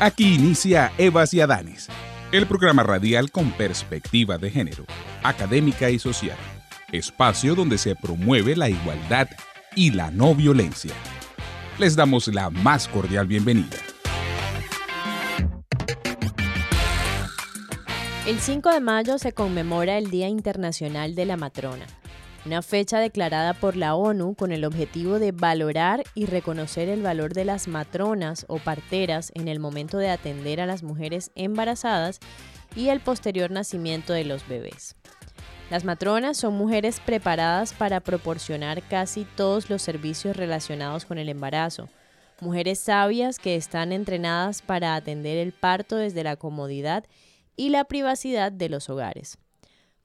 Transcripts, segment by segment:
Aquí inicia Evas y Adanes, el programa radial con perspectiva de género, académica y social, espacio donde se promueve la igualdad y la no violencia. Les damos la más cordial bienvenida. El 5 de mayo se conmemora el Día Internacional de la Matrona una fecha declarada por la ONU con el objetivo de valorar y reconocer el valor de las matronas o parteras en el momento de atender a las mujeres embarazadas y el posterior nacimiento de los bebés. Las matronas son mujeres preparadas para proporcionar casi todos los servicios relacionados con el embarazo, mujeres sabias que están entrenadas para atender el parto desde la comodidad y la privacidad de los hogares.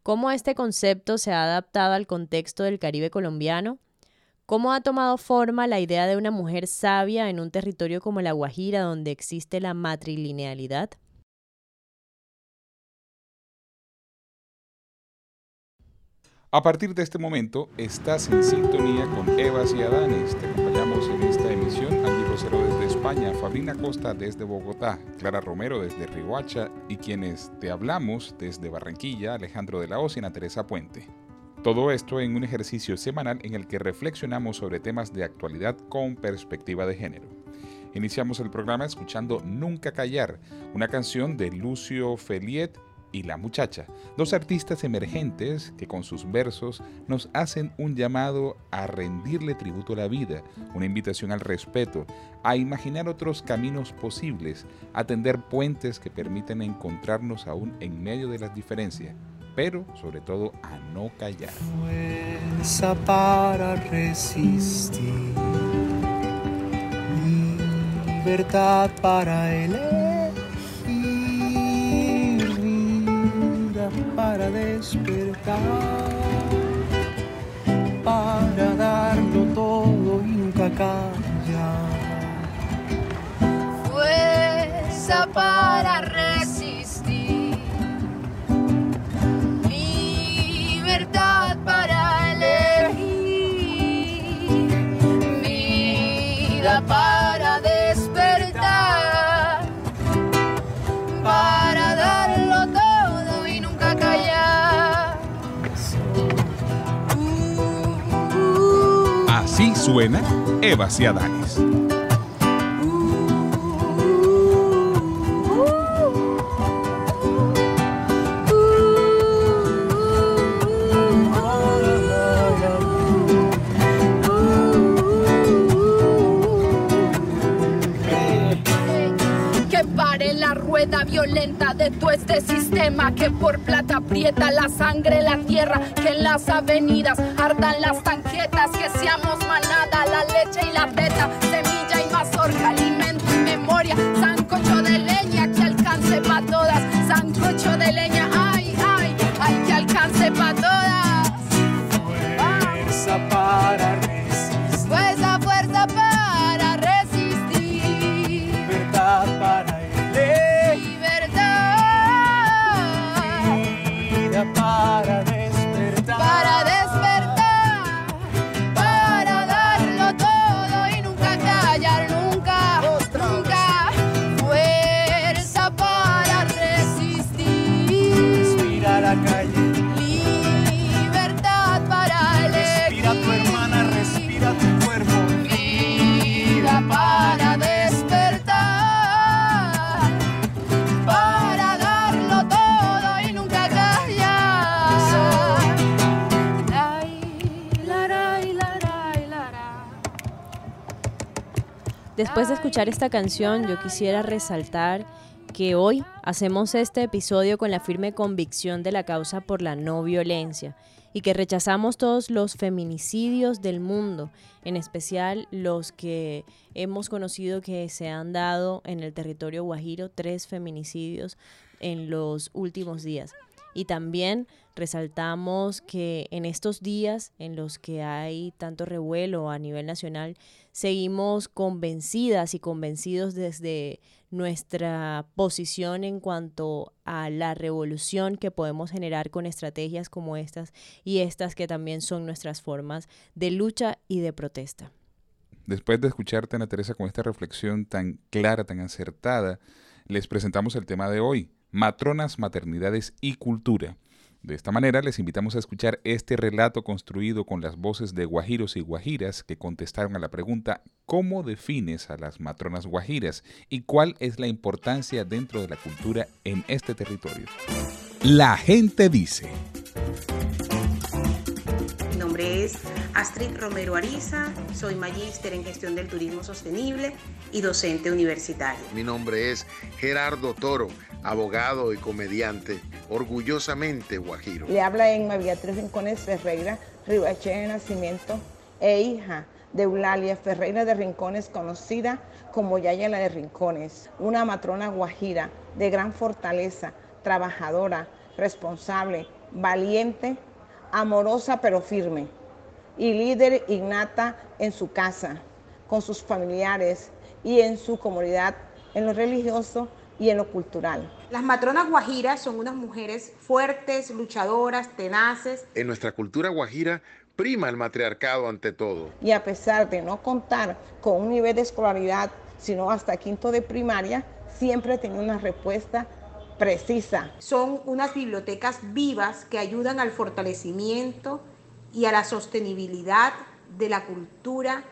¿Cómo este concepto se ha adaptado al contexto del Caribe colombiano? ¿Cómo ha tomado forma la idea de una mujer sabia en un territorio como la Guajira donde existe la matrilinealidad? A partir de este momento, estás en sintonía con Evas y Adanes. Te acompañamos en esta emisión Rosero desde España, Fabrina Costa desde Bogotá, Clara Romero desde Riohacha y quienes te hablamos desde Barranquilla, Alejandro de la Ana Teresa Puente. Todo esto en un ejercicio semanal en el que reflexionamos sobre temas de actualidad con perspectiva de género. Iniciamos el programa escuchando Nunca Callar, una canción de Lucio Feliet y La Muchacha, dos artistas emergentes que con sus versos nos hacen un llamado a rendirle tributo a la vida, una invitación al respeto, a imaginar otros caminos posibles, a tender puentes que permiten encontrarnos aún en medio de las diferencias, pero sobre todo a no callar. Fuerza para resistir, libertad para para despertar, para darlo todo y nunca callar. Fuerza para resistir, suena Eva Ciadanes. Violenta de todo este sistema que por plata aprieta la sangre, la tierra, que en las avenidas ardan las tanquetas, que seamos manada, la leche y la teta, Después de escuchar esta canción, yo quisiera resaltar que hoy hacemos este episodio con la firme convicción de la causa por la no violencia y que rechazamos todos los feminicidios del mundo, en especial los que hemos conocido que se han dado en el territorio guajiro, tres feminicidios en los últimos días. Y también resaltamos que en estos días en los que hay tanto revuelo a nivel nacional, seguimos convencidas y convencidos desde nuestra posición en cuanto a la revolución que podemos generar con estrategias como estas y estas que también son nuestras formas de lucha y de protesta. Después de escucharte, Ana Teresa, con esta reflexión tan clara, tan acertada, les presentamos el tema de hoy, matronas, maternidades y cultura. De esta manera les invitamos a escuchar este relato construido con las voces de guajiros y guajiras que contestaron a la pregunta ¿cómo defines a las matronas guajiras y cuál es la importancia dentro de la cultura en este territorio? La gente dice. Mi nombre es Astrid Romero Ariza, soy magíster en gestión del turismo sostenible y docente universitario. Mi nombre es Gerardo Toro, abogado y comediante, orgullosamente guajiro. Le habla Emma Beatriz Rincones Ferreira, Ribache de Nacimiento e hija de Eulalia Ferreira de Rincones, conocida como Yaya la de Rincones, una matrona guajira de gran fortaleza, trabajadora, responsable, valiente, amorosa pero firme y líder innata en su casa, con sus familiares y en su comunidad, en lo religioso y en lo cultural. Las matronas guajiras son unas mujeres fuertes, luchadoras, tenaces. En nuestra cultura guajira prima el matriarcado ante todo. Y a pesar de no contar con un nivel de escolaridad, sino hasta quinto de primaria, siempre tiene una respuesta precisa. Son unas bibliotecas vivas que ayudan al fortalecimiento y a la sostenibilidad de la cultura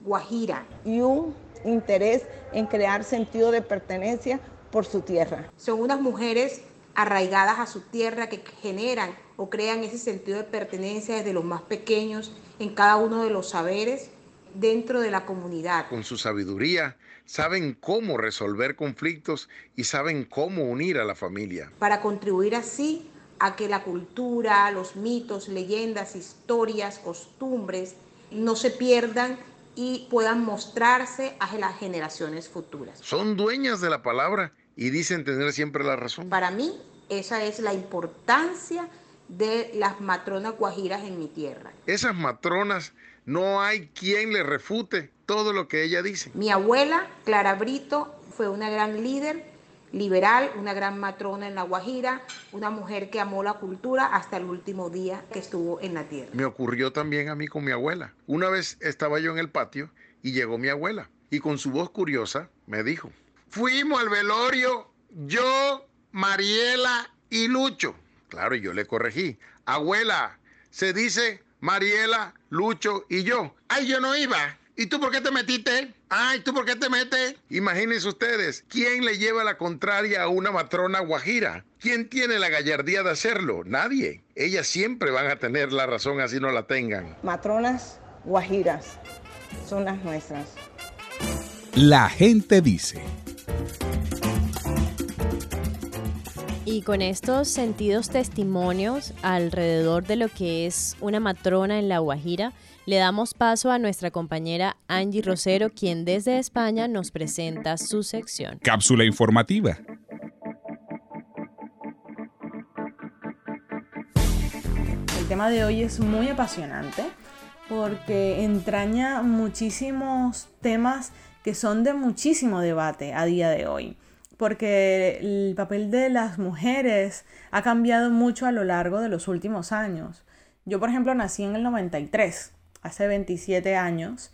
guajira. Y un interés en crear sentido de pertenencia por su tierra. Son unas mujeres arraigadas a su tierra que generan o crean ese sentido de pertenencia desde los más pequeños en cada uno de los saberes dentro de la comunidad. Con su sabiduría saben cómo resolver conflictos y saben cómo unir a la familia. Para contribuir así a que la cultura, los mitos, leyendas, historias, costumbres no se pierdan y puedan mostrarse a las generaciones futuras. Son dueñas de la palabra y dicen tener siempre la razón. Para mí, esa es la importancia de las matronas guajiras en mi tierra. Esas matronas no hay quien le refute todo lo que ella dice. Mi abuela, Clara Brito, fue una gran líder liberal, una gran matrona en La Guajira, una mujer que amó la cultura hasta el último día que estuvo en la tierra. Me ocurrió también a mí con mi abuela. Una vez estaba yo en el patio y llegó mi abuela y con su voz curiosa me dijo, fuimos al velorio yo, Mariela y Lucho. Claro, y yo le corregí, abuela, se dice Mariela, Lucho y yo. Ay, yo no iba. ¿Y tú por qué te metiste? Ay, ¿tú por qué te metes? Imagínense ustedes, ¿quién le lleva la contraria a una matrona guajira? ¿Quién tiene la gallardía de hacerlo? Nadie. Ellas siempre van a tener la razón así no la tengan. Matronas guajiras son las nuestras. La gente dice. Y con estos sentidos testimonios alrededor de lo que es una matrona en La Guajira, le damos paso a nuestra compañera Angie Rosero, quien desde España nos presenta su sección. Cápsula informativa. El tema de hoy es muy apasionante porque entraña muchísimos temas que son de muchísimo debate a día de hoy porque el papel de las mujeres ha cambiado mucho a lo largo de los últimos años. Yo, por ejemplo, nací en el 93, hace 27 años,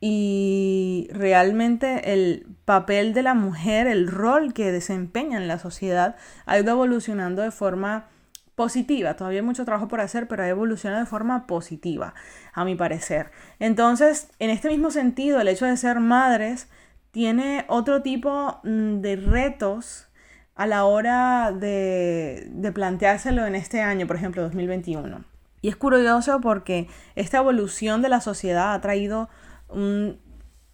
y realmente el papel de la mujer, el rol que desempeña en la sociedad, ha ido evolucionando de forma positiva. Todavía hay mucho trabajo por hacer, pero ha evolucionado de forma positiva, a mi parecer. Entonces, en este mismo sentido, el hecho de ser madres tiene otro tipo mm, de retos a la hora de, planteárselo en este año, por ejemplo, 2021. Y es curioso porque esta evolución de la sociedad ha traído un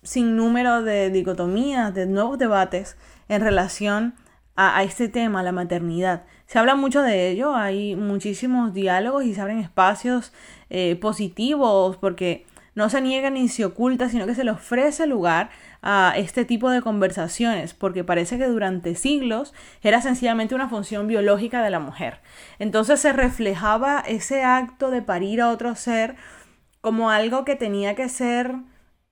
sinnúmero de dicotomías, de nuevos debates en relación a, este tema, la maternidad. Se habla mucho de ello, hay muchísimos diálogos y se abren espacios eh, positivos porque no se niega ni se oculta, sino que se le ofrece lugar a este tipo de conversaciones, porque parece que durante siglos era sencillamente una función biológica de la mujer. Entonces se reflejaba ese acto de parir a otro ser como algo que tenía que ser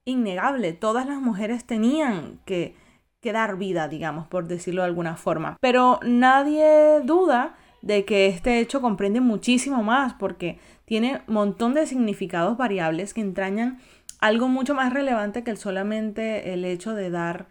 innegable. Todas las mujeres tenían que, que dar vida, digamos, por decirlo de alguna forma. Pero nadie duda de que este hecho comprende muchísimo más, porque tiene un montón de significados variables que entrañan algo mucho más relevante que el solamente el hecho de dar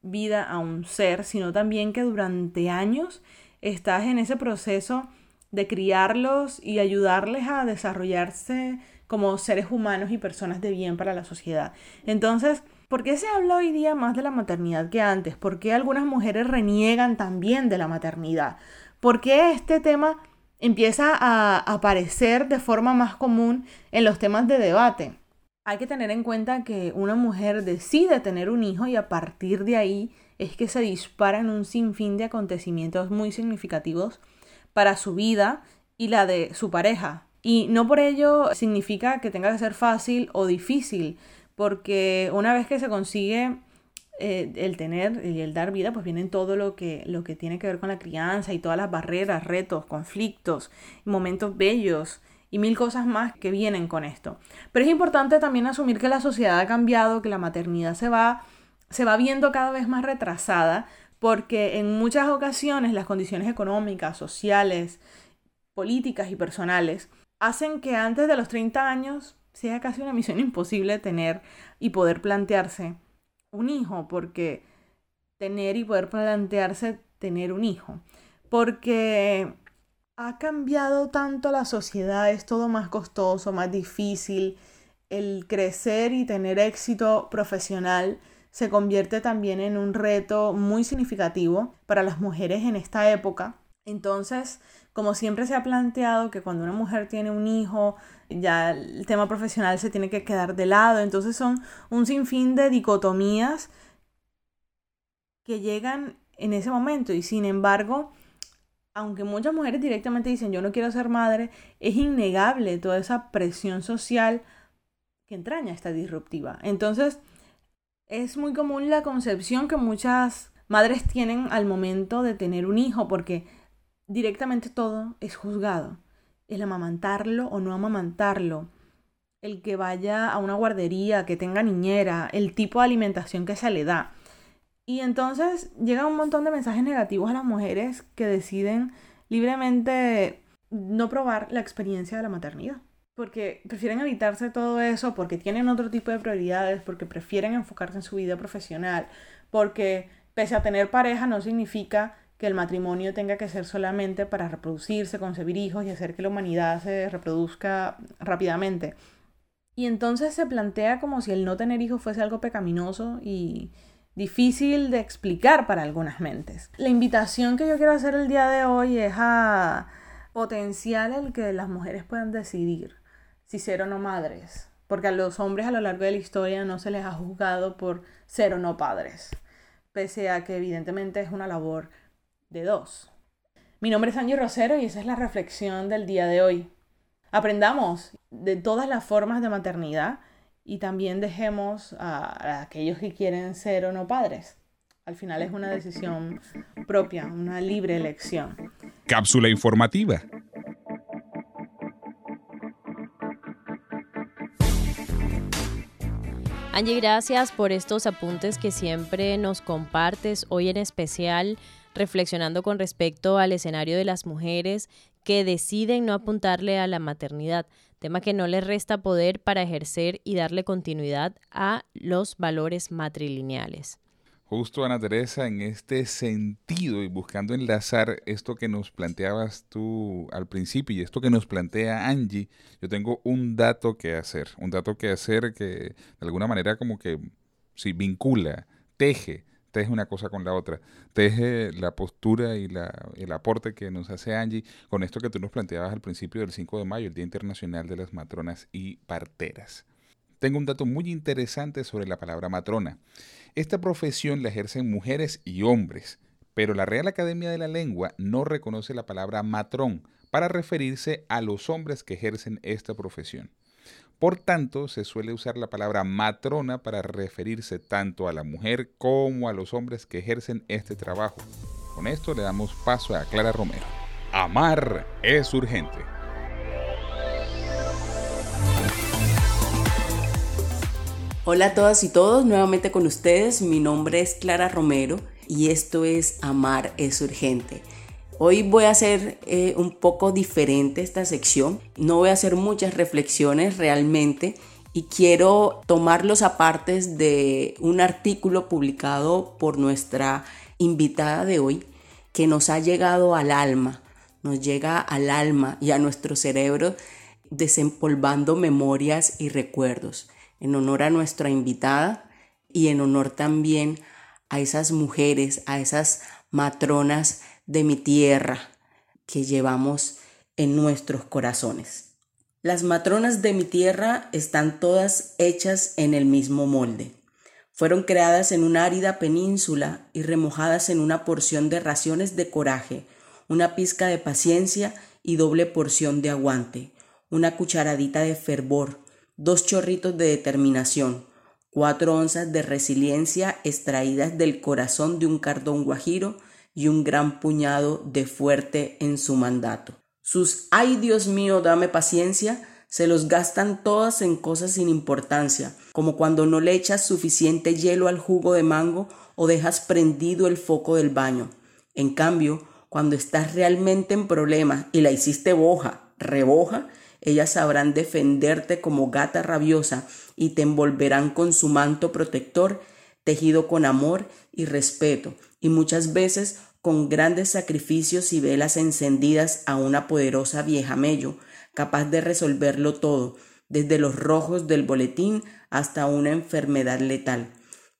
vida a un ser, sino también que durante años estás en ese proceso de criarlos y ayudarles a desarrollarse como seres humanos y personas de bien para la sociedad. Entonces, ¿por qué se habla hoy día más de la maternidad que antes? ¿Por qué algunas mujeres reniegan también de la maternidad? ¿Por qué este tema empieza a aparecer de forma más común en los temas de debate? Hay que tener en cuenta que una mujer decide tener un hijo y a partir de ahí es que se disparan un sinfín de acontecimientos muy significativos para su vida y la de su pareja. Y no por ello significa que tenga que ser fácil o difícil, porque una vez que se consigue eh, el tener y el dar vida, pues vienen todo lo que, lo que tiene que ver con la crianza y todas las barreras, retos, conflictos, momentos bellos y mil cosas más que vienen con esto. Pero es importante también asumir que la sociedad ha cambiado, que la maternidad se va, se va viendo cada vez más retrasada, porque en muchas ocasiones las condiciones económicas, sociales, políticas y personales hacen que antes de los 30 años sea casi una misión imposible tener y poder plantearse un hijo, porque tener y poder plantearse tener un hijo. Porque ha cambiado tanto la sociedad, es todo más costoso, más difícil. El crecer y tener éxito profesional se convierte también en un reto muy significativo para las mujeres en esta época. Entonces, como siempre se ha planteado que cuando una mujer tiene un hijo, ya el tema profesional se tiene que quedar de lado. Entonces son un sinfín de dicotomías que llegan en ese momento y sin embargo aunque muchas mujeres directamente dicen yo no quiero ser madre, es innegable toda esa presión social que entraña esta disruptiva. Entonces, es muy común la concepción que muchas madres tienen al momento de tener un hijo, porque directamente todo es juzgado. El amamantarlo o no amamantarlo, el que vaya a una guardería, que tenga niñera, el tipo de alimentación que se le da. Y entonces llega un montón de mensajes negativos a las mujeres que deciden libremente no probar la experiencia de la maternidad. Porque prefieren evitarse todo eso, porque tienen otro tipo de prioridades, porque prefieren enfocarse en su vida profesional, porque pese a tener pareja no significa que el matrimonio tenga que ser solamente para reproducirse, concebir hijos y hacer que la humanidad se reproduzca rápidamente. Y entonces se plantea como si el no tener hijos fuese algo pecaminoso y, difícil de explicar para algunas mentes. La invitación que yo quiero hacer el día de hoy es a potenciar el que las mujeres puedan decidir si ser o no madres, porque a los hombres a lo largo de la historia no se les ha juzgado por ser o no padres, pese a que evidentemente es una labor de dos. Mi nombre es Angie Rosero y esa es la reflexión del día de hoy. Aprendamos de todas las formas de maternidad y también dejemos a, aquellos que quieren ser o no padres. Al final es una decisión propia, una libre elección. Cápsula informativa. Angie, gracias por estos apuntes que siempre nos compartes, hoy en especial reflexionando con respecto al escenario de las mujeres que deciden no apuntarle a la maternidad, tema que no les resta poder para ejercer y darle continuidad a los valores matrilineales. Justo, Ana Teresa, en este sentido y buscando enlazar esto que nos planteabas tú al principio y esto que nos plantea Angie, yo tengo un dato que hacer, un dato que hacer que de alguna manera como que si vincula, teje teje una cosa con la otra, teje la postura y el aporte que nos hace Angie con esto que tú nos planteabas al principio del 5 de mayo, el Día Internacional de las Matronas y Parteras. Tengo un dato muy interesante sobre la palabra matrona. Esta profesión la ejercen mujeres y hombres, pero la Real Academia de la Lengua no reconoce la palabra matrón para referirse a los hombres que ejercen esta profesión. Por tanto, se suele usar la palabra matrona para referirse tanto a la mujer como a los hombres que ejercen este trabajo. Con esto le damos paso a Clara Romero. Amar es urgente. Hola a todas y todos, nuevamente con ustedes. Mi nombre es Clara Romero y esto es Amar es urgente. Hoy voy a hacer eh, un poco diferente esta sección. No voy a hacer muchas reflexiones realmente y quiero tomarlos apartes de un artículo publicado por nuestra invitada de hoy que nos ha llegado al alma, nos llega al alma y a nuestro cerebro desempolvando memorias y recuerdos. En honor a nuestra invitada y en honor también a esas mujeres, a esas matronas de mi tierra que llevamos en nuestros corazones. Las matronas de mi tierra están todas hechas en el mismo molde. Fueron creadas en una árida península y remojadas en una porción de raciones de coraje, una pizca de paciencia y doble porción de aguante, una cucharadita de fervor, dos chorritos de determinación, cuatro onzas de resiliencia extraídas del corazón de un cardón guajiro y un gran puñado de fuerte en su mandato. Sus ay Dios mío, dame paciencia se los gastan todas en cosas sin importancia, como cuando no le echas suficiente hielo al jugo de mango o dejas prendido el foco del baño. En cambio, cuando estás realmente en problemas y la hiciste boja, reboja, ellas sabrán defenderte como gata rabiosa y te envolverán con su manto protector, tejido con amor y respeto, y muchas veces con grandes sacrificios y velas encendidas a una poderosa vieja mello, capaz de resolverlo todo, desde los rojos del boletín hasta una enfermedad letal,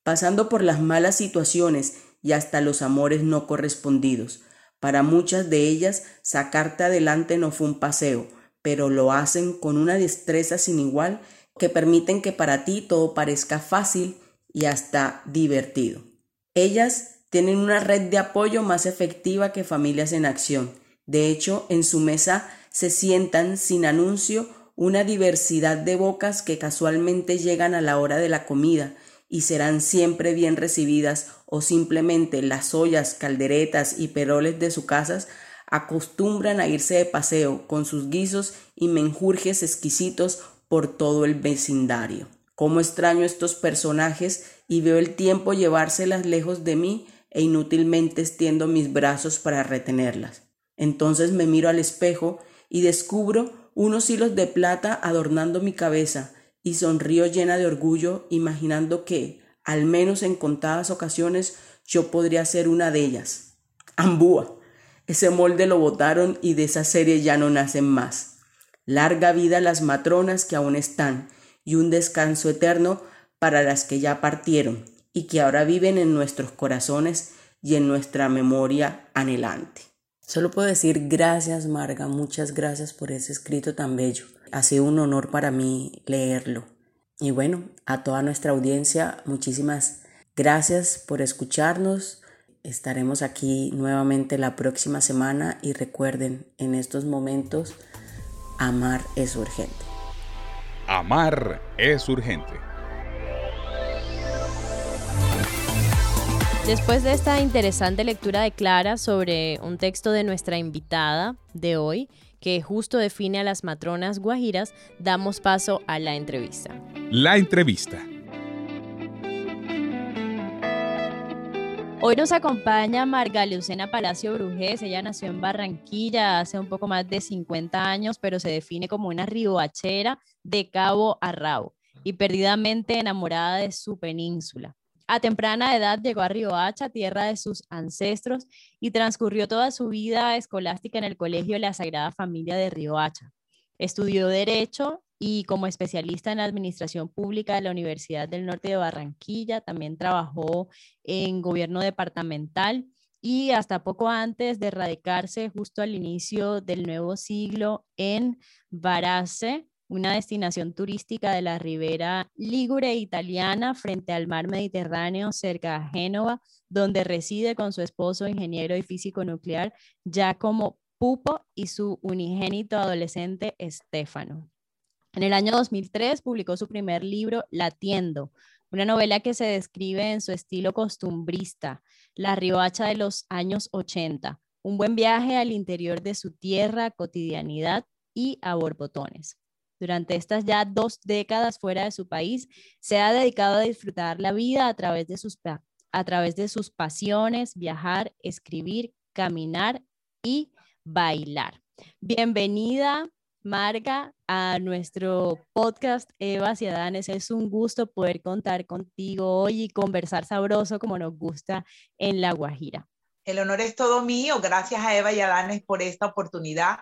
pasando por las malas situaciones y hasta los amores no correspondidos. Para muchas de ellas, sacarte adelante no fue un paseo, pero lo hacen con una destreza sin igual que permiten que para ti todo parezca fácil y hasta divertido. Ellas tienen una red de apoyo más efectiva que Familias en Acción. De hecho, en su mesa se sientan sin anuncio una diversidad de bocas que casualmente llegan a la hora de la comida y serán siempre bien recibidas o simplemente las ollas, calderetas y peroles de sus casas acostumbran a irse de paseo con sus guisos y menjurjes exquisitos por todo el vecindario. Cómo extraño estos personajes y veo el tiempo llevárselas lejos de mí e inútilmente extiendo mis brazos para retenerlas. Entonces me miro al espejo y descubro unos hilos de plata adornando mi cabeza y sonrío llena de orgullo imaginando que, al menos en contadas ocasiones, yo podría ser una de ellas. Ambúa. Ese molde lo botaron y de esa serie ya no nacen más. Larga vida las matronas que aún están y un descanso eterno para las que ya partieron y que ahora viven en nuestros corazones y en nuestra memoria anhelante. Solo puedo decir gracias, Marga, muchas gracias por ese escrito tan bello. Ha sido un honor para mí leerlo. Y bueno, a toda nuestra audiencia, muchísimas gracias por escucharnos. Estaremos aquí nuevamente la próxima semana y recuerden, en estos momentos, amar es urgente. Amar es urgente. Después de esta interesante lectura de Clara sobre un texto de nuestra invitada de hoy, que justo define a las matronas guajiras, damos paso a la entrevista. La entrevista. Hoy nos acompaña Marga Lucena Palacio Brujés. Ella nació en Barranquilla hace un poco más de 50 años, pero se define como una ribachera de cabo a rabo y perdidamente enamorada de su península. A temprana edad llegó a Riohacha, tierra de sus ancestros, y transcurrió toda su vida escolástica en el Colegio la Sagrada Familia de Riohacha. Estudió Derecho y como especialista en Administración Pública de la Universidad del Norte de Barranquilla, también trabajó en gobierno departamental y hasta poco antes de radicarse justo al inicio del nuevo siglo en Barace, una destinación turística de la ribera Ligure italiana frente al mar Mediterráneo cerca de Génova, donde reside con su esposo, ingeniero y físico nuclear Giacomo Pupo y su unigénito adolescente Stefano. En el año 2003 publicó su primer libro, Latiendo, una novela que se describe en su estilo costumbrista, la riohacha de los años 80, un buen viaje al interior de su tierra, cotidianidad y a borbotones. Durante estas ya dos décadas fuera de su país, se ha dedicado a disfrutar la vida a través de sus, a través de sus pasiones, viajar, escribir, caminar y bailar. Bienvenida, Marga, a nuestro podcast Evas y Adanes. Es un gusto poder contar contigo hoy y conversar sabroso como nos gusta en La Guajira. El honor es todo mío. Gracias a Eva y Adanes por esta oportunidad.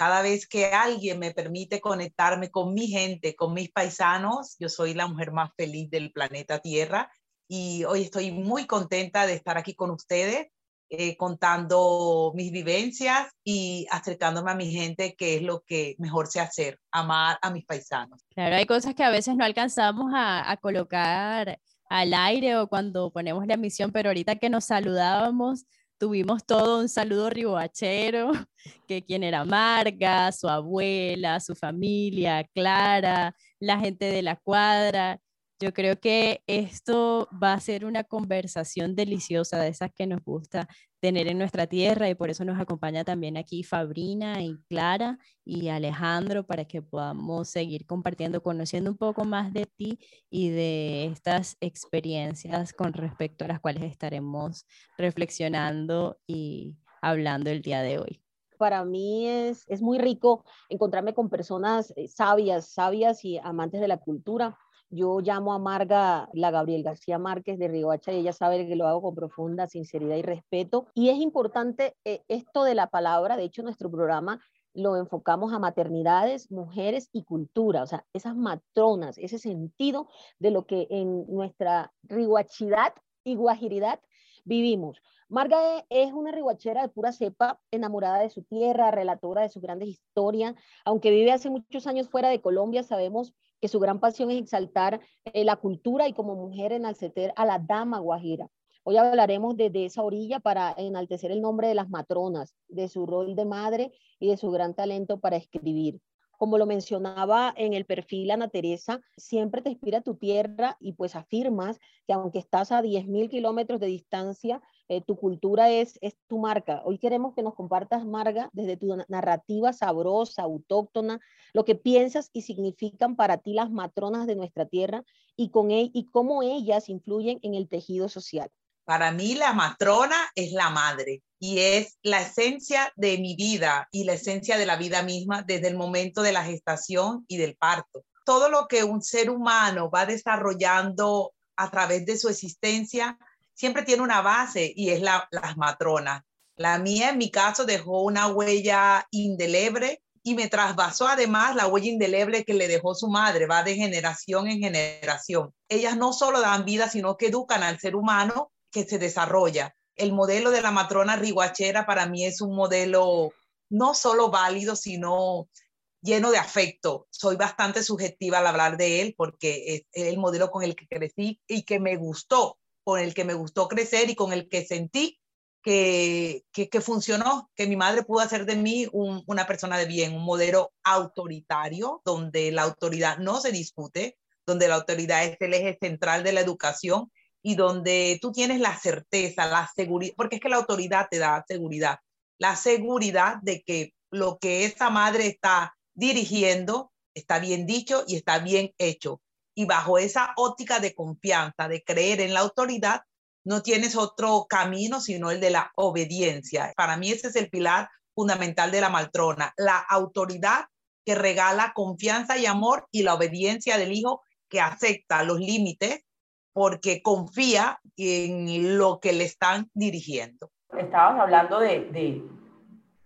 Cada vez que alguien me permite conectarme con mi gente, con mis paisanos, yo soy la mujer más feliz del planeta Tierra y hoy estoy muy contenta de estar aquí con ustedes eh, contando mis vivencias y acercándome a mi gente, que es lo que mejor sé hacer, amar a mis paisanos. Claro, hay cosas que a veces no alcanzamos a, a colocar al aire o cuando ponemos la emisión, pero ahorita que nos saludábamos, tuvimos todo un saludo riboachero, que quien era Marga, su abuela, su familia, Clara, la gente de la cuadra. Yo creo que esto va a ser una conversación deliciosa de esas que nos gusta tener en nuestra tierra y por eso nos acompaña también aquí Fabrina y Clara y Alejandro para que podamos seguir compartiendo, conociendo un poco más de ti y de estas experiencias con respecto a las cuales estaremos reflexionando y hablando el día de hoy. Para mí es, es muy rico encontrarme con personas eh, sabias, sabias y amantes de la cultura yo llamo a Marga, la Gabriel García Márquez de Riohacha, y ella sabe que lo hago con profunda sinceridad y respeto. Y es importante eh, esto de la palabra, de hecho nuestro programa lo enfocamos a maternidades, mujeres y cultura, o sea, esas matronas, ese sentido de lo que en nuestra riguachidad y guajiridad vivimos. Marga es una riguachera de pura cepa, enamorada de su tierra, relatora de sus grandes historias. Aunque vive hace muchos años fuera de Colombia, sabemos que su gran pasión es exaltar eh, la cultura y como mujer enaltecer a la dama guajira. Hoy hablaremos desde esa orilla para enaltecer el nombre de las matronas, de su rol de madre y de su gran talento para escribir. Como lo mencionaba en el perfil Ana Teresa, siempre te inspira tu tierra y pues afirmas que aunque estás a 10.000 kilómetros de distancia, eh, tu cultura es, es tu marca. Hoy queremos que nos compartas, Marga, desde tu narrativa sabrosa, autóctona, lo que piensas y significan para ti las matronas de nuestra tierra y, con e, y cómo ellas influyen en el tejido social. Para mí la matrona es la madre y es la esencia de mi vida y la esencia de la vida misma desde el momento de la gestación y del parto. Todo lo que un ser humano va desarrollando a través de su existencia siempre tiene una base y es la, las matronas. La mía, en mi caso, dejó una huella indeleble y me trasvasó además la huella indeleble que le dejó su madre, va de generación en generación. Ellas no solo dan vida, sino que educan al ser humano que se desarrolla. El modelo de la matrona riguachera para mí es un modelo no solo válido, sino lleno de afecto. Soy bastante subjetiva al hablar de él porque es el modelo con el que crecí y que me gustó, con el que me gustó crecer y con el que sentí que, que, funcionó, que mi madre pudo hacer de mí una persona de bien, un modelo autoritario, donde la autoridad no se discute, donde la autoridad es el eje central de la educación y donde tú tienes la certeza, la seguridad, porque es que la autoridad te da seguridad, la seguridad de que lo que esa madre está dirigiendo está bien dicho y está bien hecho. Y bajo esa óptica de confianza, de creer en la autoridad, no tienes otro camino sino el de la obediencia. Para mí ese es el pilar fundamental de la maltrona, la autoridad que regala confianza y amor y la obediencia del hijo que acepta los límites porque confía en lo que le están dirigiendo. Estabas hablando de,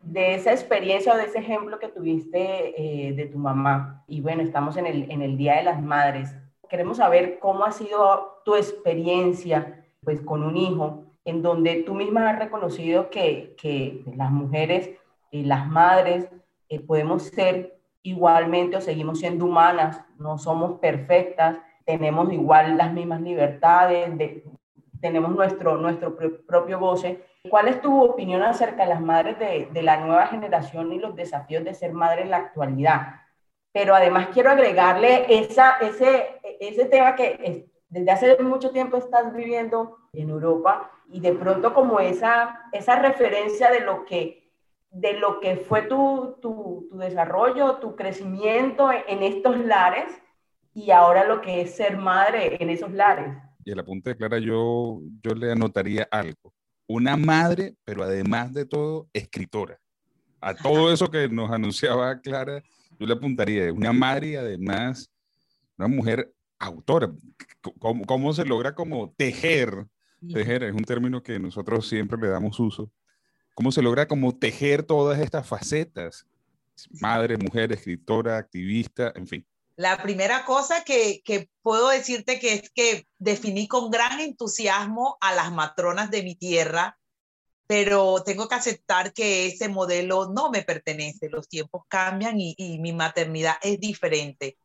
de, esa experiencia o de ese ejemplo que tuviste eh, de tu mamá. Y bueno, estamos en el, en el Día de las Madres. Queremos saber cómo ha sido tu experiencia pues, con un hijo en donde tú misma has reconocido que, que las mujeres y las madres eh, podemos ser igualmente o seguimos siendo humanas, no somos perfectas, tenemos igual las mismas libertades, tenemos nuestro, nuestro propio goce. ¿Cuál es tu opinión acerca de las madres de, de la nueva generación y los desafíos de ser madre en la actualidad? Pero además quiero agregarle esa, ese, ese tema que desde hace mucho tiempo estás viviendo en Europa y de pronto como esa, esa referencia de lo que, de lo que fue tu, tu, desarrollo, tu crecimiento en estos lares y ahora lo que es ser madre en esos lares. Y el apunte de Clara, yo, yo le anotaría algo. Una madre, pero además de todo, escritora. A todo eso que nos anunciaba Clara, yo le apuntaría una madre además una mujer autora. ¿Cómo, cómo se logra como tejer? Tejer es un término que nosotros siempre le damos uso. ¿Cómo se logra como tejer todas estas facetas? Madre, mujer, escritora, activista, en fin. La primera cosa que, que, puedo decirte que es que definí con gran entusiasmo a las matronas de mi tierra, pero tengo que aceptar que ese modelo no me pertenece. Los tiempos cambian y, y mi maternidad es diferente.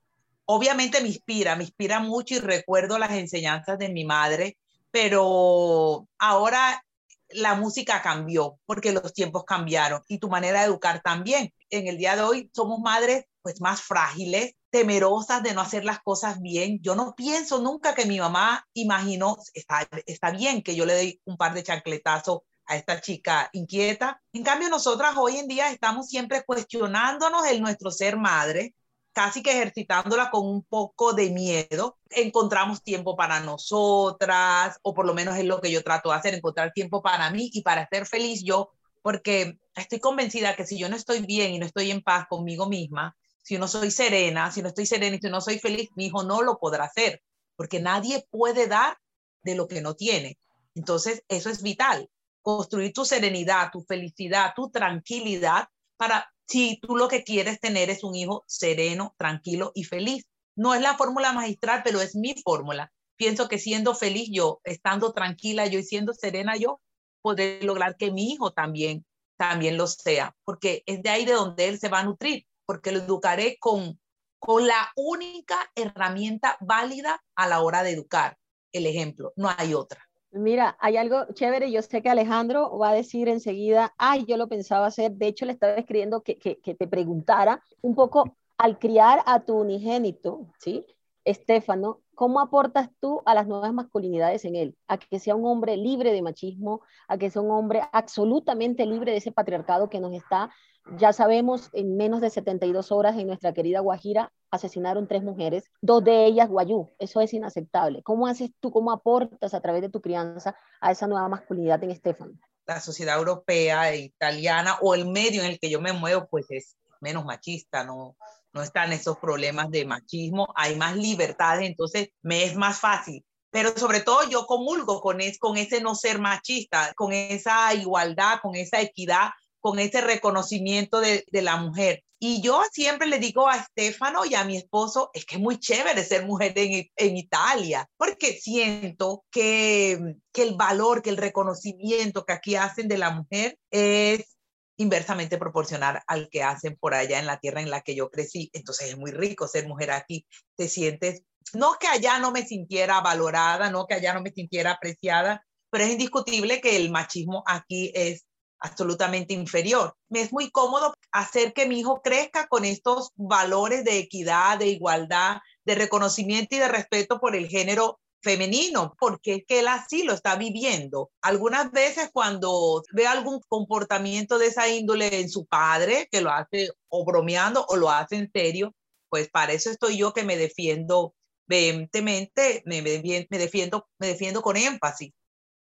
Obviamente me inspira, me inspira mucho y recuerdo las enseñanzas de mi madre, pero ahora la música cambió porque los tiempos cambiaron y tu manera de educar también. En el día de hoy somos madres pues más frágiles, temerosas de no hacer las cosas bien. Yo no pienso nunca que mi mamá imaginó, está, está bien que yo le dé un par de chancletazos a esta chica inquieta. En cambio, nosotras hoy en día estamos siempre cuestionándonos el nuestro ser madre, casi que ejercitándola con un poco de miedo. Encontramos tiempo para nosotras, o por lo menos es lo que yo trato de hacer, encontrar tiempo para mí y para ser feliz yo, porque estoy convencida que si yo no estoy bien y no estoy en paz conmigo misma, si no soy serena, si no estoy serena y si no soy feliz, mi hijo no lo podrá hacer, porque nadie puede dar de lo que no tiene. Entonces, eso es vital, construir tu serenidad, tu felicidad, tu tranquilidad para si tú lo que quieres tener es un hijo sereno, tranquilo y feliz. No es la fórmula magistral, pero es mi fórmula. Pienso que siendo feliz yo, estando tranquila yo y siendo serena yo, podré lograr que mi hijo también, también lo sea, porque es de ahí de donde él se va a nutrir porque lo educaré con, con la única herramienta válida a la hora de educar, el ejemplo, no hay otra. Mira, hay algo chévere, yo sé que Alejandro va a decir enseguida, ay, yo lo pensaba hacer, de hecho le estaba escribiendo que, que, que te preguntara un poco al criar a tu unigénito, ¿sí? Estefano, ¿cómo aportas tú a las nuevas masculinidades en él? A que sea un hombre libre de machismo, a que sea un hombre absolutamente libre de ese patriarcado que nos está ya sabemos, en menos de 72 horas en nuestra querida Guajira asesinaron tres mujeres, dos de ellas guayú. Eso es inaceptable. ¿Cómo haces tú, cómo aportas a través de tu crianza a esa nueva masculinidad en Estefan? La sociedad europea e italiana o el medio en el que yo me muevo, pues es menos machista, no, no están esos problemas de machismo, hay más libertades, entonces me es más fácil. Pero sobre todo yo comulgo con, es, con ese no ser machista, con esa igualdad, con esa equidad con ese reconocimiento de, la mujer. Y yo siempre le digo a Estefano y a mi esposo, es que es muy chévere ser mujer en, en Italia, porque siento que, que el valor, que el reconocimiento que aquí hacen de la mujer es inversamente proporcional al que hacen por allá en la tierra en la que yo crecí. Entonces es muy rico ser mujer aquí. Te sientes, no que allá no me sintiera valorada, no que allá no me sintiera apreciada, pero es indiscutible que el machismo aquí es absolutamente inferior. Me es muy cómodo hacer que mi hijo crezca con estos valores de equidad, de igualdad, de reconocimiento y de respeto por el género femenino, porque es que él así lo está viviendo. Algunas veces cuando ve algún comportamiento de esa índole en su padre, que lo hace o bromeando o lo hace en serio, pues para eso estoy yo que me defiendo vehementemente, me, me defiendo, me defiendo con énfasis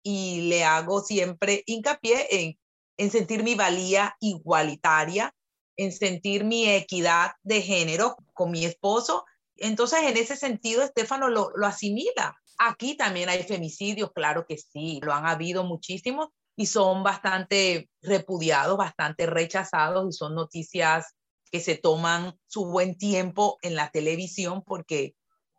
y le hago siempre hincapié en en sentir mi valía igualitaria, en sentir mi equidad de género con mi esposo. Entonces, en ese sentido, Estefano lo, lo asimila. Aquí también hay femicidios, claro que sí, lo han habido muchísimos y son bastante repudiados, bastante rechazados y son noticias que se toman su buen tiempo en la televisión porque,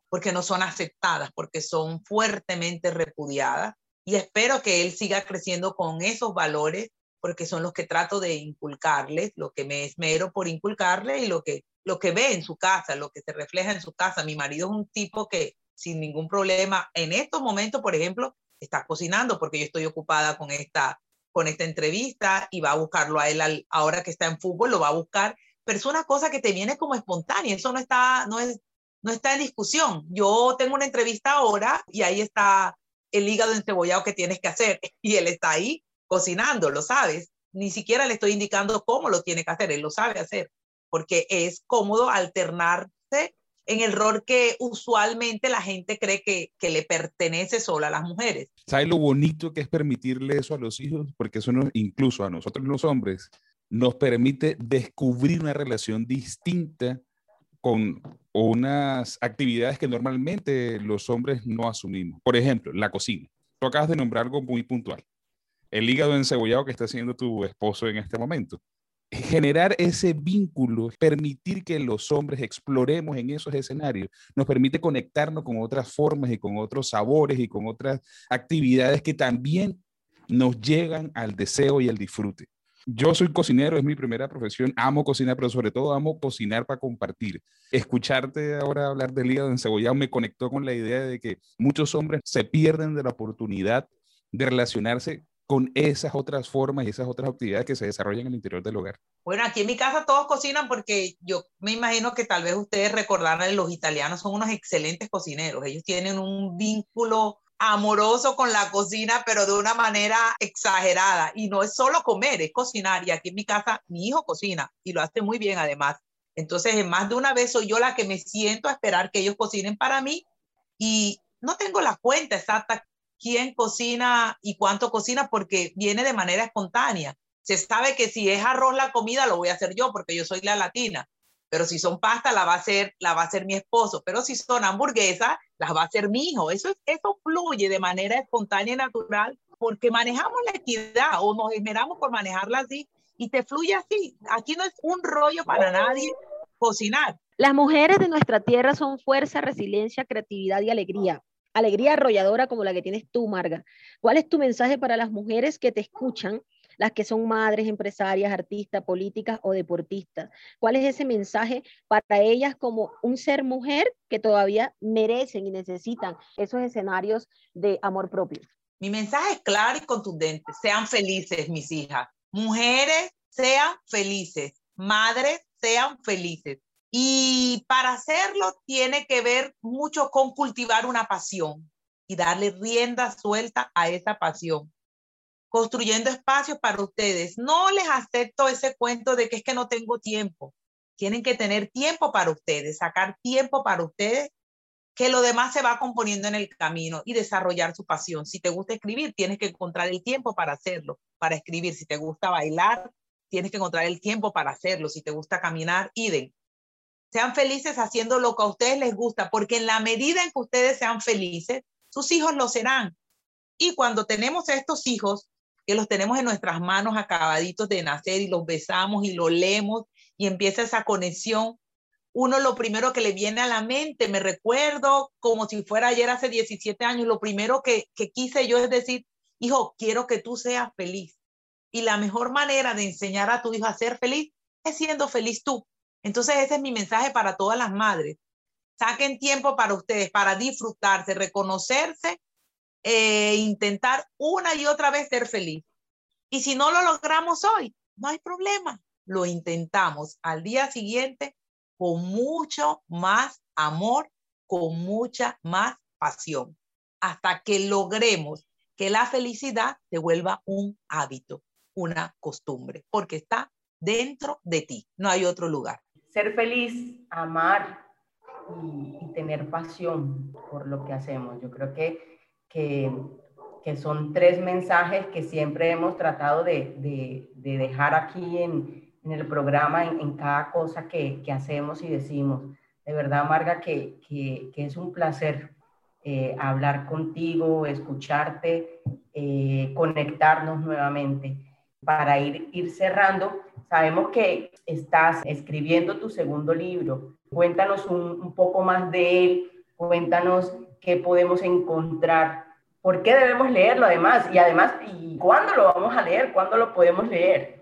porque no son aceptadas, porque son fuertemente repudiadas. Y espero que él siga creciendo con esos valores porque son los que trato de inculcarles, lo que me esmero por inculcarles y lo que, lo que ve en su casa, lo que se refleja en su casa. Mi marido es un tipo que sin ningún problema, en estos momentos, por ejemplo, está cocinando porque yo estoy ocupada con esta, con esta entrevista y va a buscarlo a él ahora que está en fútbol, lo va a buscar, pero es una cosa que te viene como espontánea, eso no está, no es, no está en discusión. Yo tengo una entrevista ahora y ahí está el hígado encebollado que tienes que hacer y él está ahí cocinando, lo sabes. Ni siquiera le estoy indicando cómo lo tiene que hacer, él lo sabe hacer, porque es cómodo alternarse en el rol que usualmente la gente cree que, que le pertenece solo a las mujeres. ¿Sabes lo bonito que es permitirle eso a los hijos? Porque eso nos, incluso a nosotros los hombres nos permite descubrir una relación distinta con unas actividades que normalmente los hombres no asumimos. Por ejemplo, la cocina. Tú acabas de nombrar algo muy puntual. El hígado encebollado que está haciendo tu esposo en este momento generar ese vínculo, permitir que los hombres exploremos en esos escenarios, nos permite conectarnos con otras formas y con otros sabores y con otras actividades que también nos llegan al deseo y al disfrute. Yo soy cocinero, es mi primera profesión, amo cocinar, pero sobre todo amo cocinar para compartir. Escucharte ahora hablar del hígado encebollado me conectó con la idea de que muchos hombres se pierden de la oportunidad de relacionarse con esas otras formas y esas otras actividades que se desarrollan en el interior del hogar? Bueno, aquí en mi casa todos cocinan porque yo me imagino que tal vez ustedes recordarán, los italianos son unos excelentes cocineros. Ellos tienen un vínculo amoroso con la cocina, pero de una manera exagerada. Y no es solo comer, es cocinar. Y aquí en mi casa mi hijo cocina y lo hace muy bien además. Entonces, en más de una vez soy yo la que me siento a esperar que ellos cocinen para mí y no tengo la cuenta exacta quién cocina y cuánto cocina porque viene de manera espontánea. Se sabe que si es arroz la comida lo voy a hacer yo porque yo soy la latina, pero si son pasta la va a hacer la va a hacer mi esposo, pero si son hamburguesas las va a hacer mi hijo. Eso es, eso fluye de manera espontánea y natural porque manejamos la equidad o nos esmeramos por manejarla así y te fluye así. Aquí no es un rollo para nadie cocinar. Las mujeres de nuestra tierra son fuerza, resiliencia, creatividad y alegría alegría arrolladora como la que tienes tú, Marga. ¿Cuál es tu mensaje para las mujeres que te escuchan, las que son madres, empresarias, artistas, políticas o deportistas? ¿Cuál es ese mensaje para ellas como un ser mujer que todavía merecen y necesitan esos escenarios de amor propio? Mi mensaje es claro y contundente. Sean felices, mis hijas. Mujeres, sean felices. Madres, sean felices. Y para hacerlo tiene que ver mucho con cultivar una pasión y darle rienda suelta a esa pasión, construyendo espacios para ustedes. No les acepto ese cuento de que es que no tengo tiempo. Tienen que tener tiempo para ustedes, sacar tiempo para ustedes, que lo demás se va componiendo en el camino y desarrollar su pasión. Si te gusta escribir, tienes que encontrar el tiempo para hacerlo, para escribir. Si te gusta bailar, tienes que encontrar el tiempo para hacerlo. Si te gusta caminar, idem sean felices haciendo lo que a ustedes les gusta, porque en la medida en que ustedes sean felices, sus hijos lo serán. Y cuando tenemos estos hijos, que los tenemos en nuestras manos acabaditos de nacer y los besamos y los leemos y empieza esa conexión, uno lo primero que le viene a la mente, me recuerdo como si fuera ayer hace 17 años, lo primero que, que quise yo es decir, hijo, quiero que tú seas feliz. Y la mejor manera de enseñar a tu hijo a ser feliz es siendo feliz tú. Entonces ese es mi mensaje para todas las madres. Saquen tiempo para ustedes, para disfrutarse, reconocerse e intentar una y otra vez ser feliz. Y si no lo logramos hoy, no hay problema. Lo intentamos al día siguiente con mucho más amor, con mucha más pasión, hasta que logremos que la felicidad se vuelva un hábito, una costumbre, porque está dentro de ti, no hay otro lugar ser feliz, amar y, tener pasión por lo que hacemos. Yo creo que, que, que son tres mensajes que siempre hemos tratado de, de, de dejar aquí en, en el programa, en, en cada cosa que, que, hacemos y decimos. De verdad, Marga, que, que es un placer eh, hablar contigo, escucharte, eh, conectarnos nuevamente para ir, ir cerrando. Sabemos que estás escribiendo tu segundo libro. Cuéntanos un, poco más de él, cuéntanos qué podemos encontrar ¿Por qué debemos leerlo además? Y además, ¿y cuándo lo vamos a leer? ¿Cuándo lo podemos leer?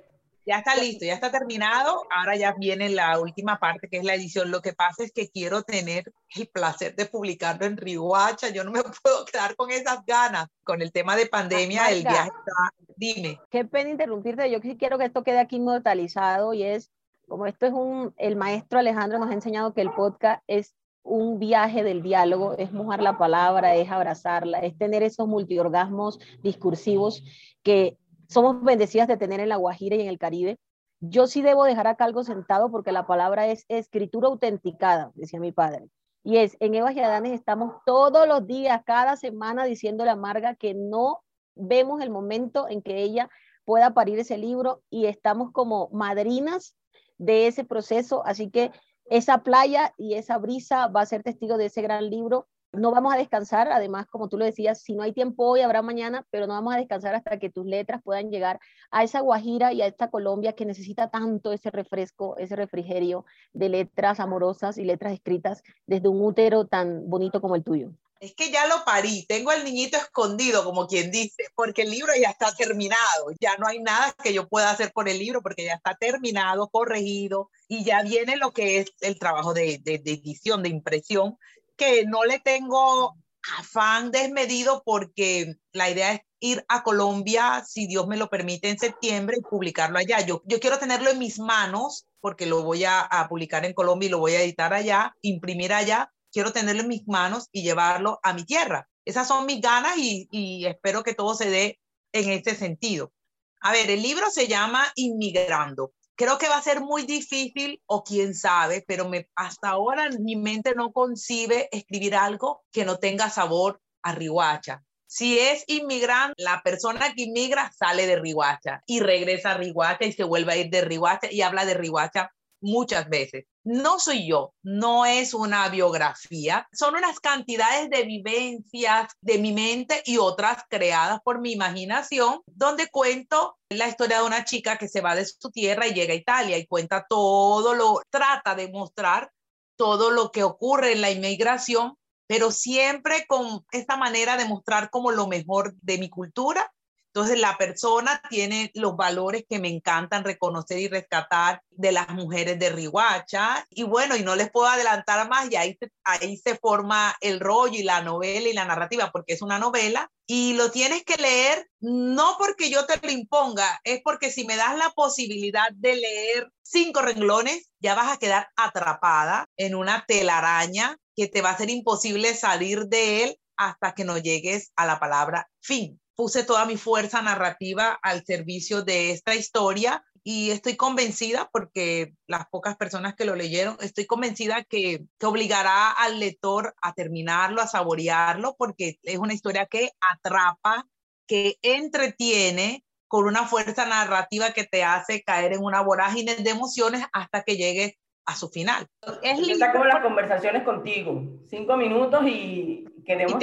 Ya está listo, ya está terminado. Ahora ya viene la última parte, que es la edición. Lo que pasa es que quiero tener el placer de publicarlo en Riguacha. Yo no me puedo quedar con esas ganas. Con el tema de pandemia, el viaje está... Dime. Qué pena interrumpirte. Yo sí quiero que esto quede aquí inmortalizado y es, como esto es un... El maestro Alejandro nos ha enseñado que el podcast es un viaje del diálogo, es mojar la palabra, es abrazarla, es tener esos multiorgasmos discursivos que somos bendecidas de tener en La Guajira y en el Caribe. Yo sí debo dejar acá algo sentado porque la palabra es escritura autenticada, decía mi padre. Y es, en Eva y Adanes estamos todos los días, cada semana, diciéndole a Marga que no vemos el momento en que ella pueda parir ese libro y estamos como madrinas de ese proceso. Así que esa playa y esa brisa va a ser testigo de ese gran libro. No vamos a descansar, además, como tú lo decías, si no hay tiempo hoy, habrá mañana, pero no vamos a descansar hasta que tus letras puedan llegar a esa Guajira y a esta Colombia que necesita tanto ese refresco, ese refrigerio de letras amorosas y letras escritas desde un útero tan bonito como el tuyo. Es que ya lo parí, tengo el niñito escondido, como quien dice, porque el libro ya está terminado, ya no hay nada que yo pueda hacer por el libro porque ya está terminado, corregido y ya viene lo que es el trabajo de, de, de edición, de impresión, que no le tengo afán desmedido porque la idea es ir a Colombia, si Dios me lo permite, en septiembre y publicarlo allá. Yo, yo quiero tenerlo en mis manos porque lo voy a, publicar en Colombia y lo voy a editar allá, imprimir allá, quiero tenerlo en mis manos y llevarlo a mi tierra. Esas son mis ganas y, espero que todo se dé en este sentido. A ver, el libro se llama Inmigrando. Creo que va a ser muy difícil o quién sabe, pero me, hasta ahora mi mente no concibe escribir algo que no tenga sabor a Rihuacha. Si es inmigrante, la persona que inmigra sale de Rihuacha y regresa a Rihuacha y se vuelve a ir de Rihuacha y habla de Rihuacha muchas veces. No soy yo, no es una biografía, son unas cantidades de vivencias de mi mente y otras creadas por mi imaginación, donde cuento la historia de una chica que se va de su tierra y llega a Italia y cuenta todo lo, trata de mostrar todo lo que ocurre en la inmigración, pero siempre con esta manera de mostrar como lo mejor de mi cultura entonces, la persona tiene los valores que me encantan reconocer y rescatar de las mujeres de Rihuacha. Y bueno, y no les puedo adelantar más, y ahí, ahí se forma el rollo y la novela y la narrativa, porque es una novela. Y lo tienes que leer no porque yo te lo imponga, es porque si me das la posibilidad de leer cinco renglones, ya vas a quedar atrapada en una telaraña que te va a ser imposible salir de él hasta que no llegues a la palabra fin puse toda mi fuerza narrativa al servicio de esta historia y estoy convencida, porque las pocas personas que lo leyeron, estoy convencida que, que obligará al lector a terminarlo, a saborearlo, porque es una historia que atrapa, que entretiene con una fuerza narrativa que te hace caer en una vorágine de emociones hasta que llegues a su final. Es Está como las conversaciones contigo, cinco minutos y queremos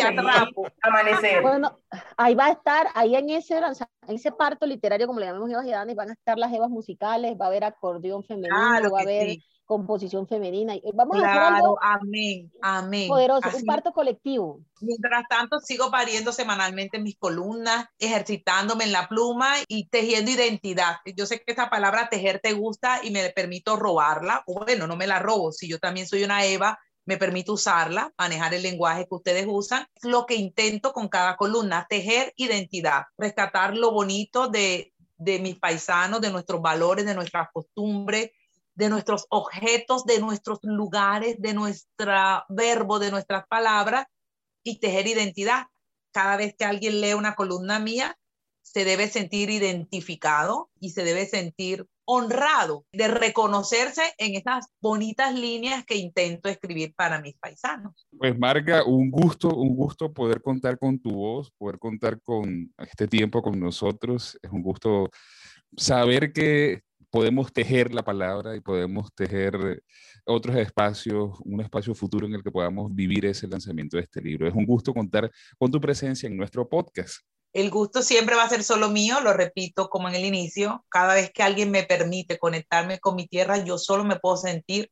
amanecer. Bueno, ahí va a estar, ahí en ese, en ese parto literario, como le llamamos Evas y van a estar las Evas musicales, va a haber acordeón femenino, va a haber composición femenina. Vamos a hacer algo amén, amén. Poderoso, un parto colectivo. Mientras tanto, sigo pariendo semanalmente mis columnas, ejercitándome en la pluma y tejiendo identidad. Yo sé que esta palabra tejer te gusta y me permito robarla. Bueno, no me la robo, si yo también soy una Eva me permite usarla, manejar el lenguaje que ustedes usan. Lo que intento con cada columna, tejer identidad, rescatar lo bonito de, de mis paisanos, de nuestros valores, de nuestras costumbres, de nuestros objetos, de nuestros lugares, de nuestro verbo, de nuestras palabras y tejer identidad. Cada vez que alguien lee una columna mía, se debe sentir identificado y se debe sentir honrado de reconocerse en estas bonitas líneas que intento escribir para mis paisanos. Pues Marga, un gusto, un gusto poder contar con tu voz, poder contar con este tiempo con nosotros. Es un gusto saber que podemos tejer la palabra y podemos tejer otros espacios, un espacio futuro en el que podamos vivir ese lanzamiento de este libro. Es un gusto contar con tu presencia en nuestro podcast. El gusto siempre va a ser solo mío, lo repito como en el inicio, cada vez que alguien me permite conectarme con mi tierra, yo solo me puedo sentir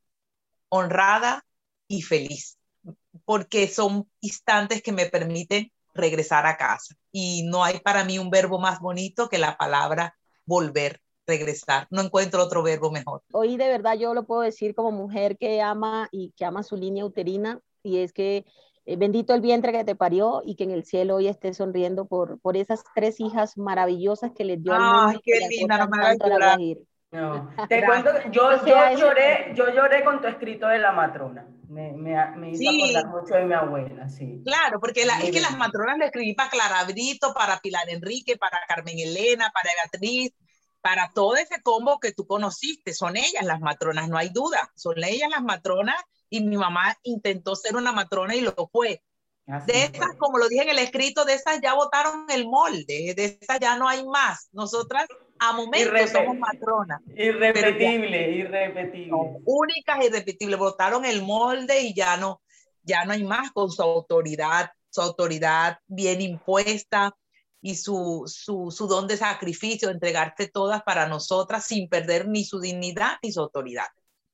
honrada y feliz, porque son instantes que me permiten regresar a casa. Y no hay para mí un verbo más bonito que la palabra volver, regresar. No encuentro otro verbo mejor. Hoy de verdad yo lo puedo decir como mujer que ama y que ama su línea uterina y es que eh, bendito el vientre que te parió y que en el cielo hoy esté sonriendo por, por esas tres hijas maravillosas que les dio al mundo. Ay, qué linda, no me no, te cuento, yo, yo, lloré, yo lloré con tu escrito de la matrona. Me, me, me hizo acordar mucho de mi abuela, sí. Claro, porque la, es que las matronas lo escribí para Clara Brito, para Pilar Enrique, para Carmen Elena, para Beatriz, para todo ese combo que tú conociste. Son ellas las matronas, no hay duda. Son ellas las matronas y mi mamá intentó ser una matrona y lo fue. de esas, como lo dije en el escrito, de esas ya votaron el molde, de esas ya no hay más. Nosotras a momentos somos matronas. Irrepetible, irrepetible. únicas, irrepetibles. Votaron el molde y ya no, ya no hay más con su autoridad, su autoridad bien impuesta y su, su, su don de sacrificio, entregarte todas para nosotras sin perder ni su dignidad ni su autoridad.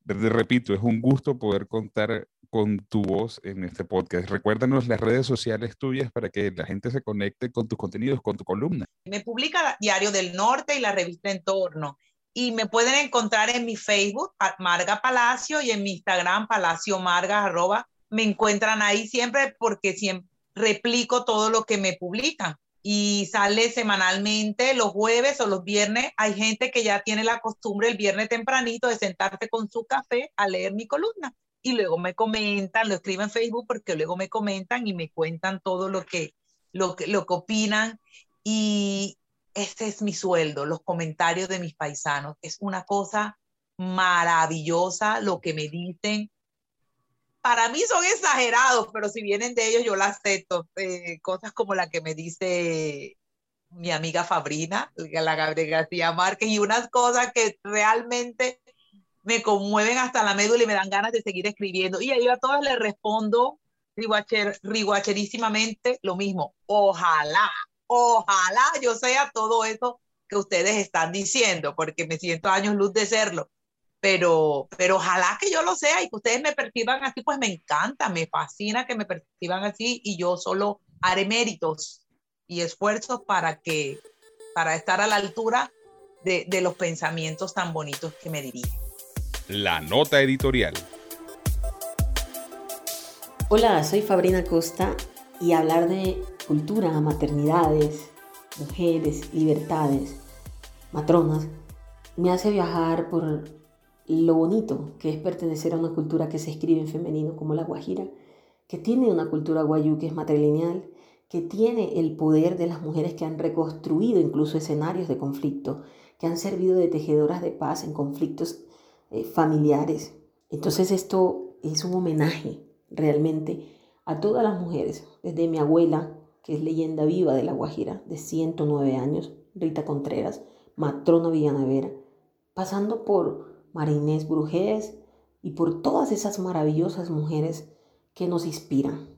Te repito, es un gusto poder contar con tu voz en este podcast. Recuérdanos las redes sociales tuyas para que la gente se conecte con tus contenidos, con tu columna. Me publica Diario del Norte y la revista Entorno. Y me pueden encontrar en mi Facebook, Marga Palacio, y en mi Instagram, Palacio Marga, arroba. Me encuentran ahí siempre porque siempre replico todo lo que me publican y sale semanalmente los jueves o los viernes. Hay gente que ya tiene la costumbre el viernes tempranito de sentarse con su café a leer mi columna y luego me comentan, lo escriben en Facebook porque luego me comentan y me cuentan todo lo que, lo lo que opinan y este es mi sueldo, los comentarios de mis paisanos. Es una cosa maravillosa lo que me dicen, para mí son exagerados, pero si vienen de ellos yo las acepto. Eh, cosas como la que me dice mi amiga Fabrina, la Gabriel García Márquez, y unas cosas que realmente me conmueven hasta la médula y me dan ganas de seguir escribiendo. Y ahí a todas les respondo riguacher, riguacherísimamente lo mismo. Ojalá, ojalá yo sea todo eso que ustedes están diciendo, porque me siento años luz de serlo pero, pero ojalá que yo lo sea y que ustedes me perciban así, pues me encanta, me fascina que me perciban así y yo solo haré méritos y esfuerzos para que, para estar a la altura de, de los pensamientos tan bonitos que me dirigen. La nota editorial. Hola, soy Fabrina Costa y hablar de cultura, maternidades, mujeres, libertades, matronas, me hace viajar por lo bonito que es pertenecer a una cultura que se escribe en femenino como la Guajira, que tiene una cultura guayú que es matrilineal, que tiene el poder de las mujeres que han reconstruido incluso escenarios de conflicto, que han servido de tejedoras de paz en conflictos eh, familiares. Entonces esto es un homenaje realmente a todas las mujeres, desde mi abuela, que es leyenda viva de la Guajira, de 109 años, Rita Contreras, matrona Villanavera, pasando por Marinés Brujés y por todas esas maravillosas mujeres que nos inspiran,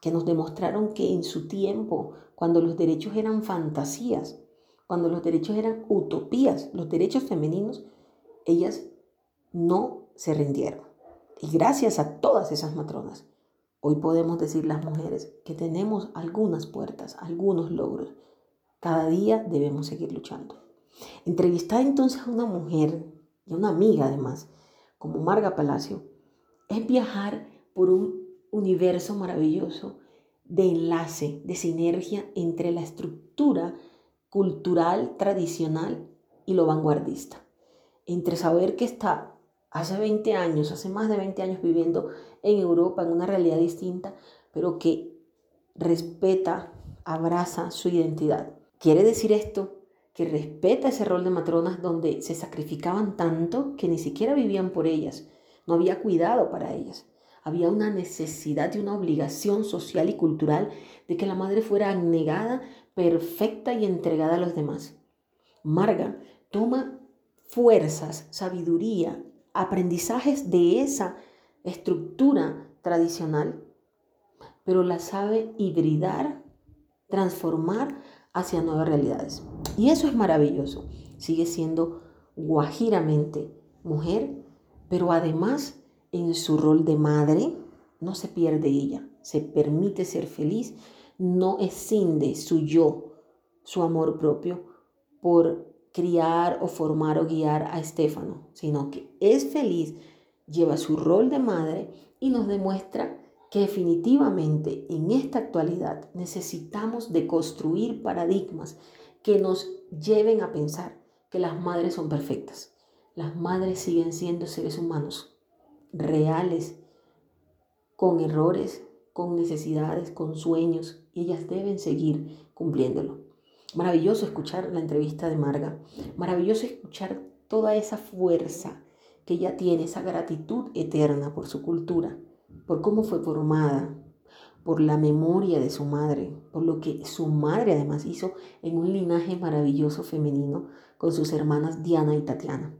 que nos demostraron que en su tiempo, cuando los derechos eran fantasías, cuando los derechos eran utopías, los derechos femeninos, ellas no se rindieron. Y gracias a todas esas matronas, hoy podemos decir las mujeres que tenemos algunas puertas, algunos logros. Cada día debemos seguir luchando. Entrevistar entonces a una mujer y una amiga además, como Marga Palacio, es viajar por un universo maravilloso de enlace, de sinergia entre la estructura cultural tradicional y lo vanguardista. Entre saber que está hace 20 años, hace más de 20 años viviendo en Europa, en una realidad distinta, pero que respeta, abraza su identidad. Quiere decir esto que respeta ese rol de matronas donde se sacrificaban tanto que ni siquiera vivían por ellas, no había cuidado para ellas. Había una necesidad y una obligación social y cultural de que la madre fuera abnegada, perfecta y entregada a los demás. Marga toma fuerzas, sabiduría, aprendizajes de esa estructura tradicional, pero la sabe hibridar, transformar hacia nuevas realidades. Y eso es maravilloso. Sigue siendo guajiramente mujer, pero además en su rol de madre no se pierde ella, se permite ser feliz no escinde su yo, su amor propio, por criar o formar o guiar a Estefano, sino que es feliz, lleva su rol de madre y nos demuestra que definitivamente en esta actualidad necesitamos de construir paradigmas que nos lleven a pensar que las madres son perfectas. Las madres siguen siendo seres humanos reales, con errores, con necesidades, con sueños, y ellas deben seguir cumpliéndolo. Maravilloso escuchar la entrevista de Marga, maravilloso escuchar toda esa fuerza que ella tiene, esa gratitud eterna por su cultura, por cómo fue formada, por la memoria de su madre, por lo que su madre además hizo en un linaje maravilloso femenino con sus hermanas Diana y Tatiana.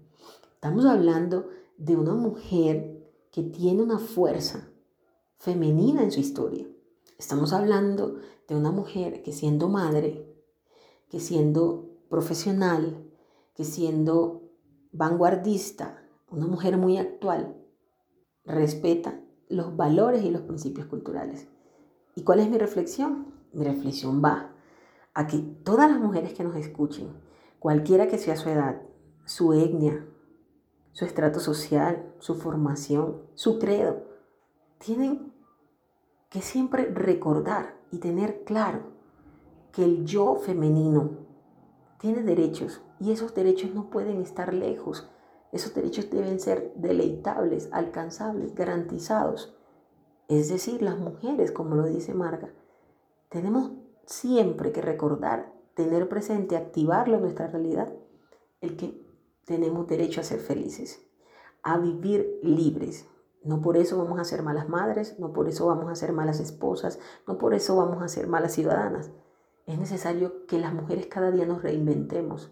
Estamos hablando de una mujer que tiene una fuerza femenina en su historia. Estamos hablando de una mujer que siendo madre, que siendo profesional, que siendo vanguardista, una mujer muy actual, respeta los valores y los principios culturales. ¿Y cuál es mi reflexión? Mi reflexión va a que todas las mujeres que nos escuchen, cualquiera que sea su edad, su etnia, su estrato social, su formación, su credo, tienen que siempre recordar y tener claro que el yo femenino tiene derechos y esos derechos no pueden estar lejos. Esos derechos deben ser deleitables, alcanzables, garantizados. Es decir, las mujeres, como lo dice Marga, tenemos siempre que recordar, tener presente, activarlo en nuestra realidad, el que tenemos derecho a ser felices, a vivir libres. No por eso vamos a ser malas madres, no por eso vamos a ser malas esposas, no por eso vamos a ser malas ciudadanas. Es necesario que las mujeres cada día nos reinventemos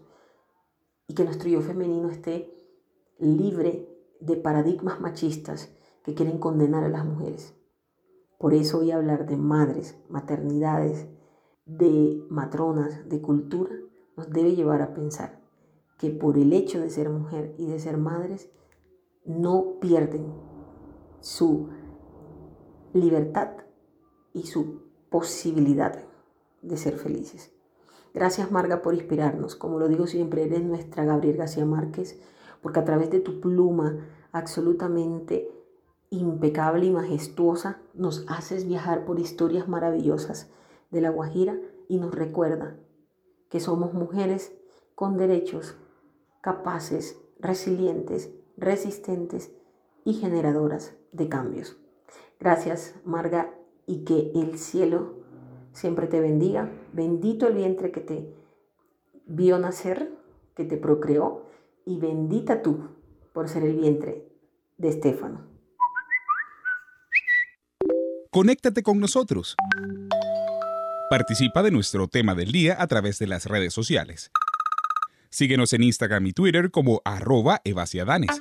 y que nuestro yo femenino esté libre de paradigmas machistas que quieren condenar a las mujeres. Por eso voy a hablar de madres, maternidades, de matronas, de cultura, nos debe llevar a pensar que por el hecho de ser mujer y de ser madres, no pierden su libertad y su posibilidad de ser felices. Gracias Marga por inspirarnos. Como lo digo siempre, eres nuestra Gabriel García Márquez, porque a través de tu pluma absolutamente impecable y majestuosa nos haces viajar por historias maravillosas de la Guajira y nos recuerda que somos mujeres con derechos, capaces, resilientes, resistentes y generadoras de cambios. Gracias Marga y que el cielo siempre te bendiga. Bendito el vientre que te vio nacer, que te procreó, y bendita tú por ser el vientre de Estefano. Conéctate con nosotros. Participa de nuestro tema del día a través de las redes sociales. Síguenos en Instagram y Twitter como arroba evasiadanes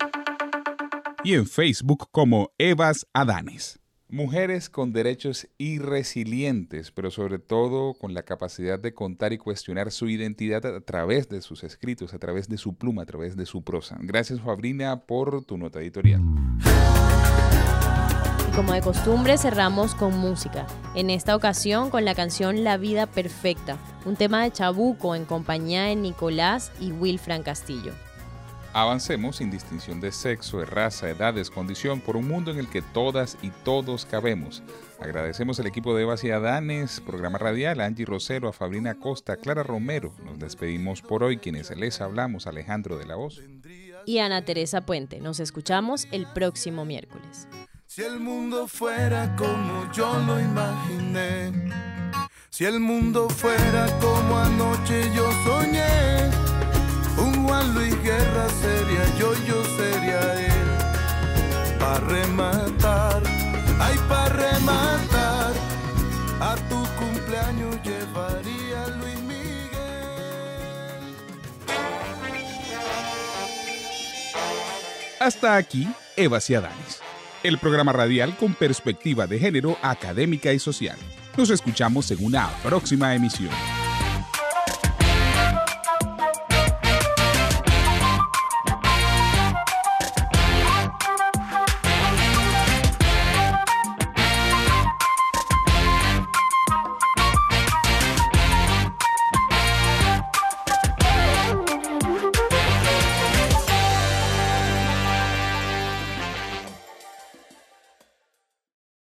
y en Facebook como Evas Adanes. Mujeres con derechos y resilientes, pero sobre todo con la capacidad de contar y cuestionar su identidad a través de sus escritos, a través de su pluma, a través de su prosa. Gracias Fabrina por tu nota editorial. Y como de costumbre cerramos con música, en esta ocasión con la canción La vida perfecta, un tema de Chabuco en compañía de Nicolás y Wilfran Castillo. Avancemos sin distinción de sexo, de raza, edades, condición, por un mundo en el que todas y todos cabemos. Agradecemos al equipo de Evas y Adanes, programa radial, a Angie Rosero, a Fabrina Costa, a Clara Romero. Nos despedimos por hoy, quienes les hablamos, Alejandro de la Voz. Y Ana Teresa Puente. Nos escuchamos el próximo miércoles. Si el mundo fuera como yo lo imaginé, si el mundo fuera como anoche yo soñé Juan Luis Guerra sería yo, yo sería él. Para rematar, ay, para rematar, a tu cumpleaños llevaría Luis Miguel. Hasta aquí, Evas y Adanes, el programa radial con perspectiva de género académica y social. Nos escuchamos en una próxima emisión.